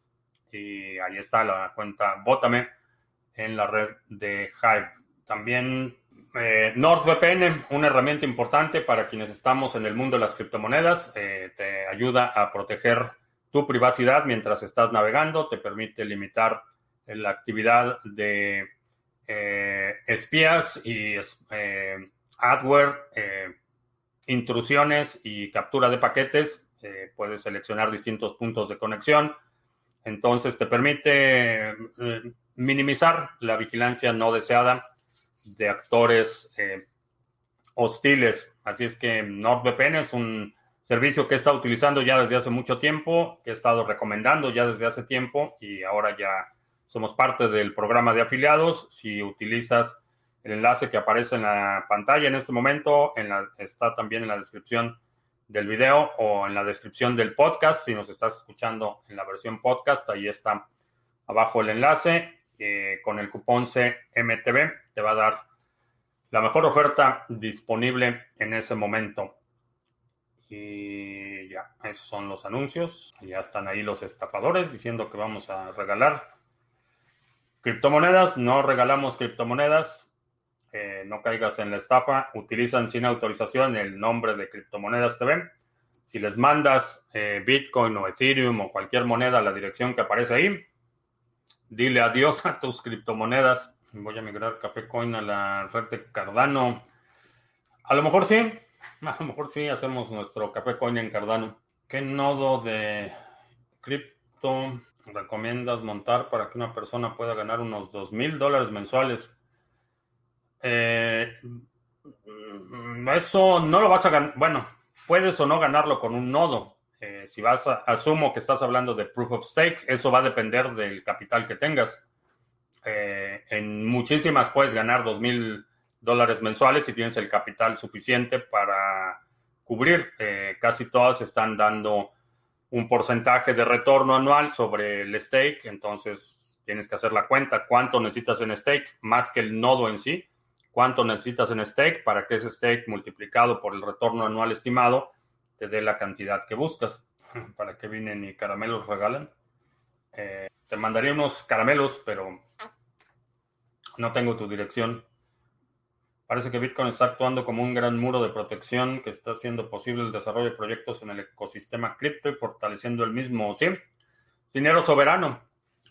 Y ahí está la cuenta Vótame en la red de Hype. También eh, NordVPN, una herramienta importante para quienes estamos en el mundo de las criptomonedas, eh, te ayuda a proteger tu privacidad mientras estás navegando, te permite limitar la actividad de eh, espías y eh, adware, intrusiones y captura de paquetes. puedes seleccionar distintos puntos de conexión. Entonces te permite minimizar la vigilancia no deseada de actores hostiles. Así es que NordVPN es un servicio que he estado utilizando ya desde hace mucho tiempo, que he estado recomendando ya desde hace tiempo y ahora ya somos parte del programa de afiliados. Si utilizas el enlace que aparece en la pantalla en este momento, está también en la descripción del video o en la descripción del podcast. Si nos estás escuchando en la versión podcast, ahí está abajo el enlace. Eh, con el cupón CMTV te va a dar la mejor oferta disponible en ese momento. Y ya, esos son los anuncios. Ya están ahí los estafadores diciendo que vamos a regalar criptomonedas. No regalamos criptomonedas. Eh, no caigas en la estafa. Utilizan sin autorización el nombre de Criptomonedas TV. Si les mandas eh, Bitcoin o Ethereum o cualquier moneda a la dirección que aparece ahí, dile adiós a tus criptomonedas. Voy a migrar Café Coin a la red de Cardano. A lo mejor sí, a lo mejor sí hacemos nuestro Café Coin en Cardano. ¿Qué nodo de cripto recomiendas montar para que una persona pueda ganar unos dos mil dólares mensuales? Eh, eso no lo vas a ganar. Bueno, puedes o no ganarlo con un nodo. Eh, si vas a, asumo que estás hablando de proof of stake, eso va a depender del capital que tengas. Eh, en muchísimas puedes ganar dos mil dólares mensuales si tienes el capital suficiente para cubrir. Casi todas están dando un porcentaje de retorno anual sobre el stake, entonces tienes que hacer la cuenta cuánto necesitas en stake, más que el nodo en sí, cuánto necesitas en stake para que ese stake multiplicado por el retorno anual estimado te dé la cantidad que buscas. ¿Para que vienen y caramelos regalan? Eh, te mandaría unos caramelos, pero no tengo tu dirección. Parece que Bitcoin está actuando como un gran muro de protección que está haciendo posible el desarrollo de proyectos en el ecosistema cripto y fortaleciendo el mismo. Sí, dinero soberano.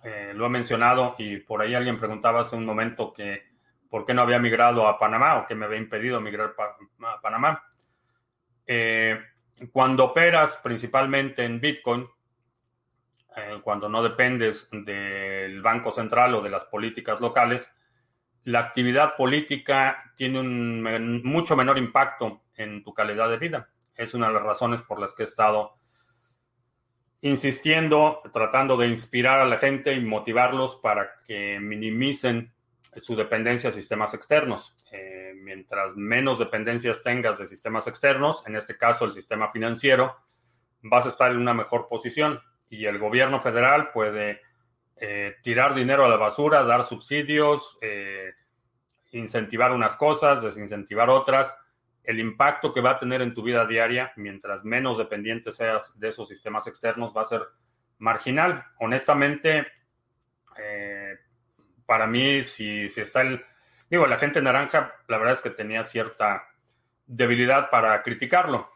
Eh, lo he mencionado y por ahí alguien preguntaba hace un momento que por qué no había migrado a Panamá o que me había impedido migrar a Panamá. Eh, cuando operas principalmente en Bitcoin, eh, cuando no dependes del Banco Central o de las políticas locales, la actividad política tiene un mucho menor impacto en tu calidad de vida. Es una de las razones por las que he estado insistiendo, tratando de inspirar a la gente y motivarlos para que minimicen su dependencia a sistemas externos. Eh, mientras menos dependencias tengas de sistemas externos, en este caso el sistema financiero, vas a estar en una mejor posición y el gobierno federal puede eh, tirar dinero a la basura, dar subsidios, eh, incentivar unas cosas, desincentivar otras. El impacto que va a tener en tu vida diaria, mientras menos dependiente seas de esos sistemas externos, va a ser marginal. Honestamente, para mí, si, si está el... Digo, la gente naranja, la verdad es que tenía cierta debilidad para criticarlo.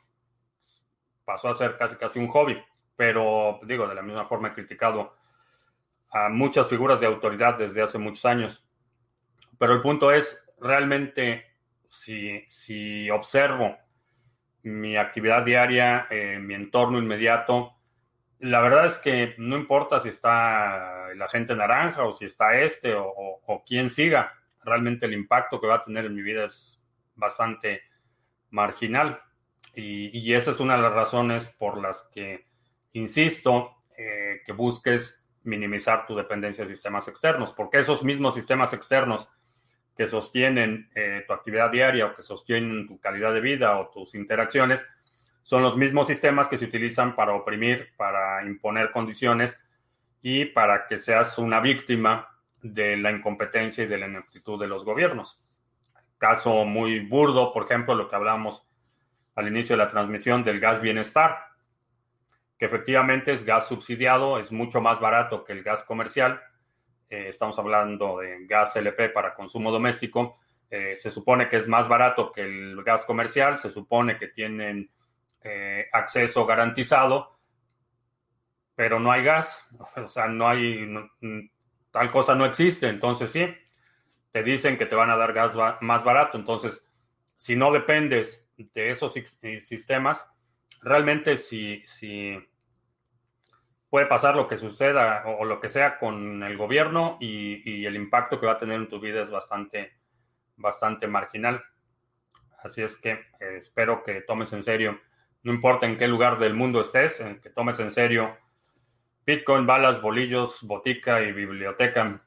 Pasó a ser casi casi un hobby, pero digo, de la misma forma he criticado a muchas figuras de autoridad desde hace muchos años. Pero el punto es, realmente, si, si observo mi actividad diaria, eh, mi entorno inmediato, la verdad es que no importa si está la gente naranja o si está este o, o, quien siga, realmente el impacto que va a tener en mi vida es bastante marginal. Y, y esa es una de las razones por las que insisto eh, que busques minimizar tu dependencia de sistemas externos, porque esos mismos sistemas externos que sostienen eh, tu actividad diaria o que sostienen tu calidad de vida o tus interacciones son los mismos sistemas que se utilizan para oprimir, para imponer condiciones y para que seas una víctima de la incompetencia y de la ineptitud de los gobiernos. Caso muy burdo, por ejemplo, lo que hablamos al inicio de la transmisión del gas bienestar, que efectivamente es gas subsidiado, es mucho más barato que el gas comercial, eh, estamos hablando de gas LP para consumo doméstico, eh, se supone que es más barato que el gas comercial, se supone que tienen eh, acceso garantizado, pero no hay gas, o sea, no hay, tal cosa no existe, entonces sí, te dicen que te van a dar gas más barato, entonces, si no dependes de esos sistemas, realmente si, si puede pasar lo que suceda o, lo que sea con el gobierno y, el impacto que va a tener en tu vida es bastante, bastante marginal. Así es que eh, espero que tomes en serio, no importa en qué lugar del mundo estés, que tomes en serio Bitcoin, balas, bolillos, botica y biblioteca.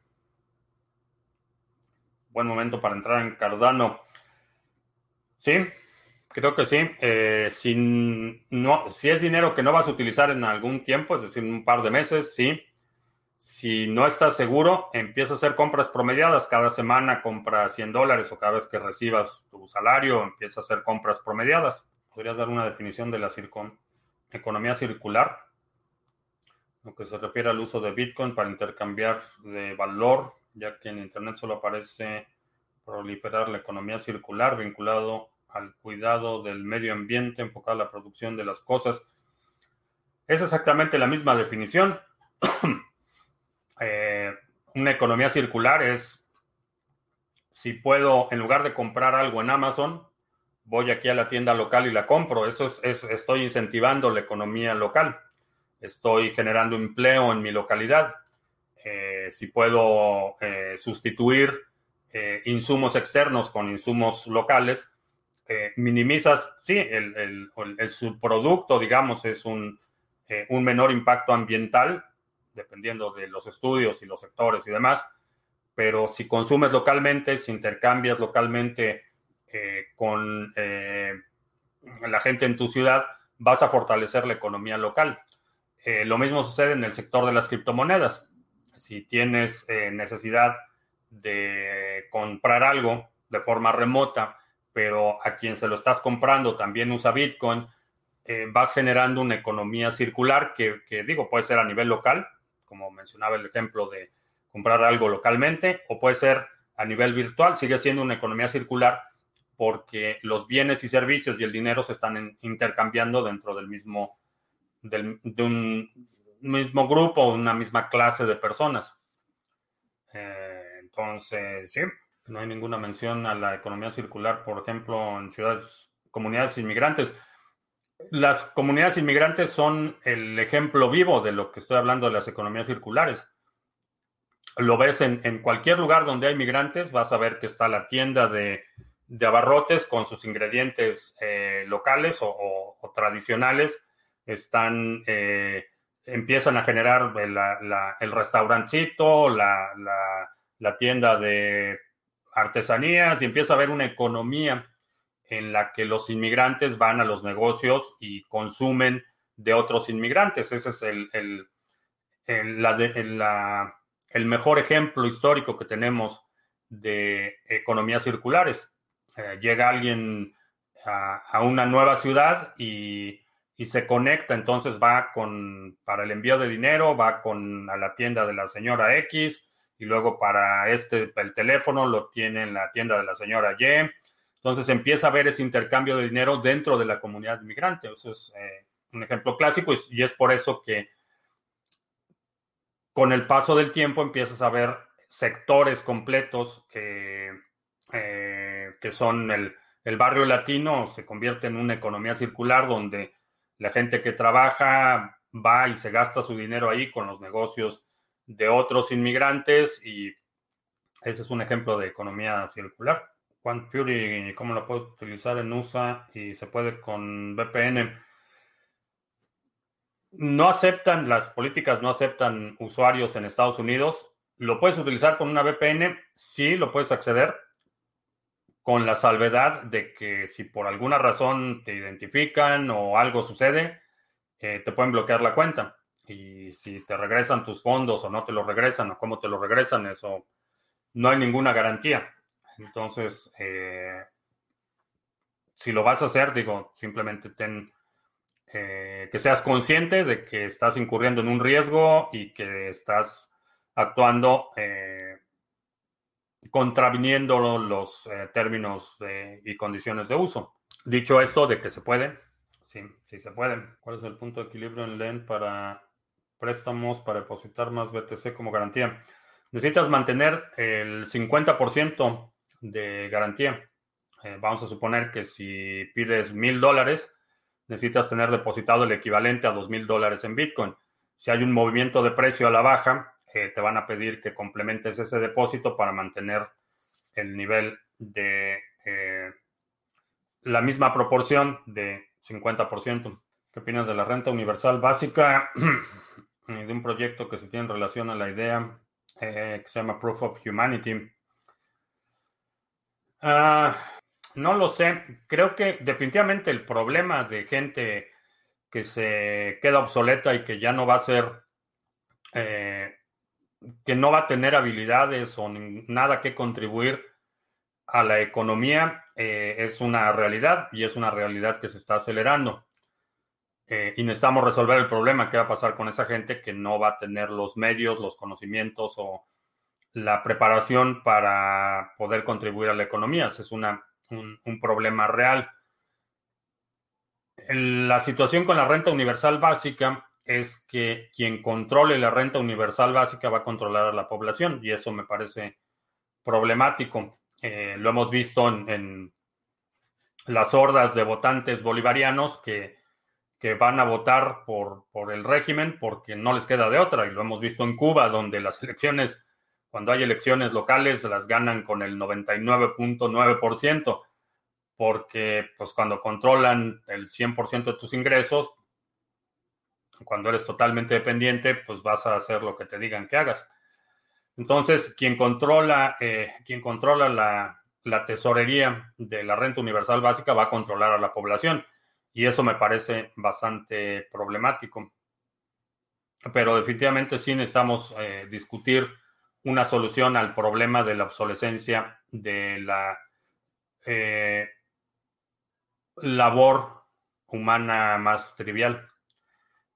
Buen momento para entrar en Cardano. Sí, Creo que sí. Eh, si, no, si es dinero que no vas a utilizar en algún tiempo, es decir, un par de meses, sí. Si no estás seguro, empieza a hacer compras promediadas. Cada semana compra 100 dólares o cada vez que recibas tu salario, empieza a hacer compras promediadas. ¿Podrías dar una definición de la economía circular, lo que se refiere al uso de Bitcoin para intercambiar de valor, ya que en Internet solo aparece proliferar la economía circular vinculado al cuidado del medio ambiente, enfocado a la producción de las cosas. Es exactamente la misma definición. Eh, una economía circular es si puedo, en lugar de comprar algo en Amazon, voy aquí a la tienda local y la compro. Eso es, estoy incentivando la economía local. Estoy generando empleo en mi localidad. Eh, si puedo eh, sustituir eh, insumos externos con insumos locales, minimizas, sí, el, el, subproducto, digamos, es un, un menor impacto ambiental, dependiendo de los estudios y los sectores y demás, pero si consumes localmente, si intercambias localmente con la gente en tu ciudad, vas a fortalecer la economía local. lo mismo sucede en el sector de las criptomonedas. Si tienes necesidad de comprar algo de forma remota, pero a quien se lo estás comprando también usa Bitcoin, eh, vas generando una economía circular que, digo, puede ser a nivel local, como mencionaba el ejemplo de comprar algo localmente, o puede ser a nivel virtual, sigue siendo una economía circular porque los bienes y servicios y el dinero se están intercambiando dentro del mismo, de un mismo grupo, una misma clase de personas. Eh, entonces, sí, no hay ninguna mención a la economía circular, por ejemplo, en ciudades, comunidades inmigrantes. Las comunidades inmigrantes son el ejemplo vivo de lo que estoy hablando de las economías circulares. Lo ves en, cualquier lugar donde hay migrantes, vas a ver que está la tienda de, abarrotes con sus ingredientes eh, locales o, tradicionales. Están, eh, empiezan a generar el, el restaurancito, la, la tienda de artesanías y empieza a haber una economía en la que los inmigrantes van a los negocios y consumen de otros inmigrantes. Ese es el, el, el, mejor ejemplo histórico que tenemos de economías circulares. Eh, llega alguien a, una nueva ciudad y, y, se conecta, entonces va con, para el envío de dinero, va con a la tienda de la señora X, y luego para este, el teléfono lo tiene en la tienda de la señora Y. Entonces empieza a haber ese intercambio de dinero dentro de la comunidad inmigrante. Eso es eh, un ejemplo clásico y, es por eso que con el paso del tiempo empiezas a ver sectores completos eh, que son el, el barrio latino, se convierte en una economía circular donde la gente que trabaja va y se gasta su dinero ahí con los negocios de otros inmigrantes y ese es un ejemplo de economía circular. Fury, ¿cómo lo puedo utilizar en USA y se puede con VPN? No aceptan, las políticas no aceptan usuarios en Estados Unidos. ¿Lo puedes utilizar con una VPN? Sí, lo puedes acceder con la salvedad de que si por alguna razón te identifican o algo sucede, eh, te pueden bloquear la cuenta y si te regresan tus fondos o no te lo regresan o cómo te lo regresan, eso no hay ninguna garantía. Entonces, eh, si lo vas a hacer, digo, simplemente ten eh, que seas consciente de que estás incurriendo en un riesgo y que estás actuando contraviniendo los términos y condiciones de uso. Dicho esto, de que se puede, sí, sí se puede. ¿Cuál es el punto de equilibrio en LEN para préstamos para depositar más BTC como garantía. Necesitas mantener el 50% de garantía. Eh, vamos a suponer que si pides mil dólares, necesitas tener depositado el equivalente a dos mil dólares en Bitcoin. Si hay un movimiento de precio a la baja, te van a pedir que complementes ese depósito para mantener el nivel de eh, la misma proporción de 50%. ¿Qué opinas de la renta universal básica? de un proyecto que se tiene en relación a la idea eh, que se llama Proof of Humanity. Ah, no lo sé. Creo que definitivamente el problema de gente que se queda obsoleta y que ya no va a ser, eh, que no va a tener habilidades o nada que contribuir a la economía, eh, es una realidad y es una realidad que se está acelerando. Eh, y necesitamos resolver el problema. ¿Qué va a pasar con esa gente que no va a tener los medios, los conocimientos o la preparación para poder contribuir a la economía? Es una, un, un problema real. La situación con la renta universal básica es que quien controle la renta universal básica va a controlar a la población y eso me parece problemático. Eh, lo hemos visto en, en, las hordas de votantes bolivarianos que, que van a votar por, por, el régimen porque no les queda de otra y lo hemos visto en Cuba donde las elecciones, cuando hay elecciones locales, las ganan con el 99.9% porque pues cuando controlan el 100% de tus ingresos, cuando eres totalmente dependiente, pues vas a hacer lo que te digan que hagas. Entonces, quien controla, eh, quien controla la, la, tesorería de la renta universal básica va a controlar a la población. Y eso me parece bastante problemático. Pero definitivamente sí necesitamos eh, discutir una solución al problema de la obsolescencia de la eh, labor humana más trivial.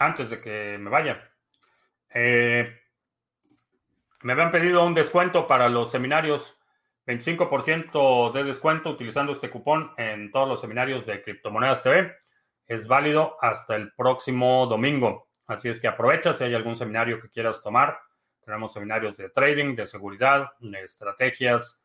antes de que me vaya. Eh, me habían pedido un descuento para los seminarios, 25% de descuento utilizando este cupón en todos los seminarios de Criptomonedas TV. Es válido hasta el próximo domingo. Así es que aprovecha si hay algún seminario que quieras tomar. Tenemos seminarios de trading, de seguridad, de estrategias,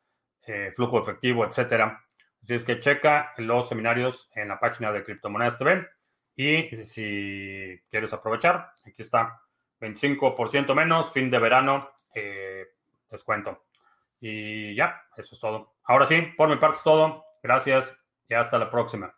eh, flujo efectivo, etcétera. Así es que checa los seminarios en la página de Criptomonedas TV. Y si quieres aprovechar, aquí está 25% menos, fin de verano, eh, descuento. Y ya, eso es todo. Ahora sí, por mi parte es todo. Gracias y hasta la próxima.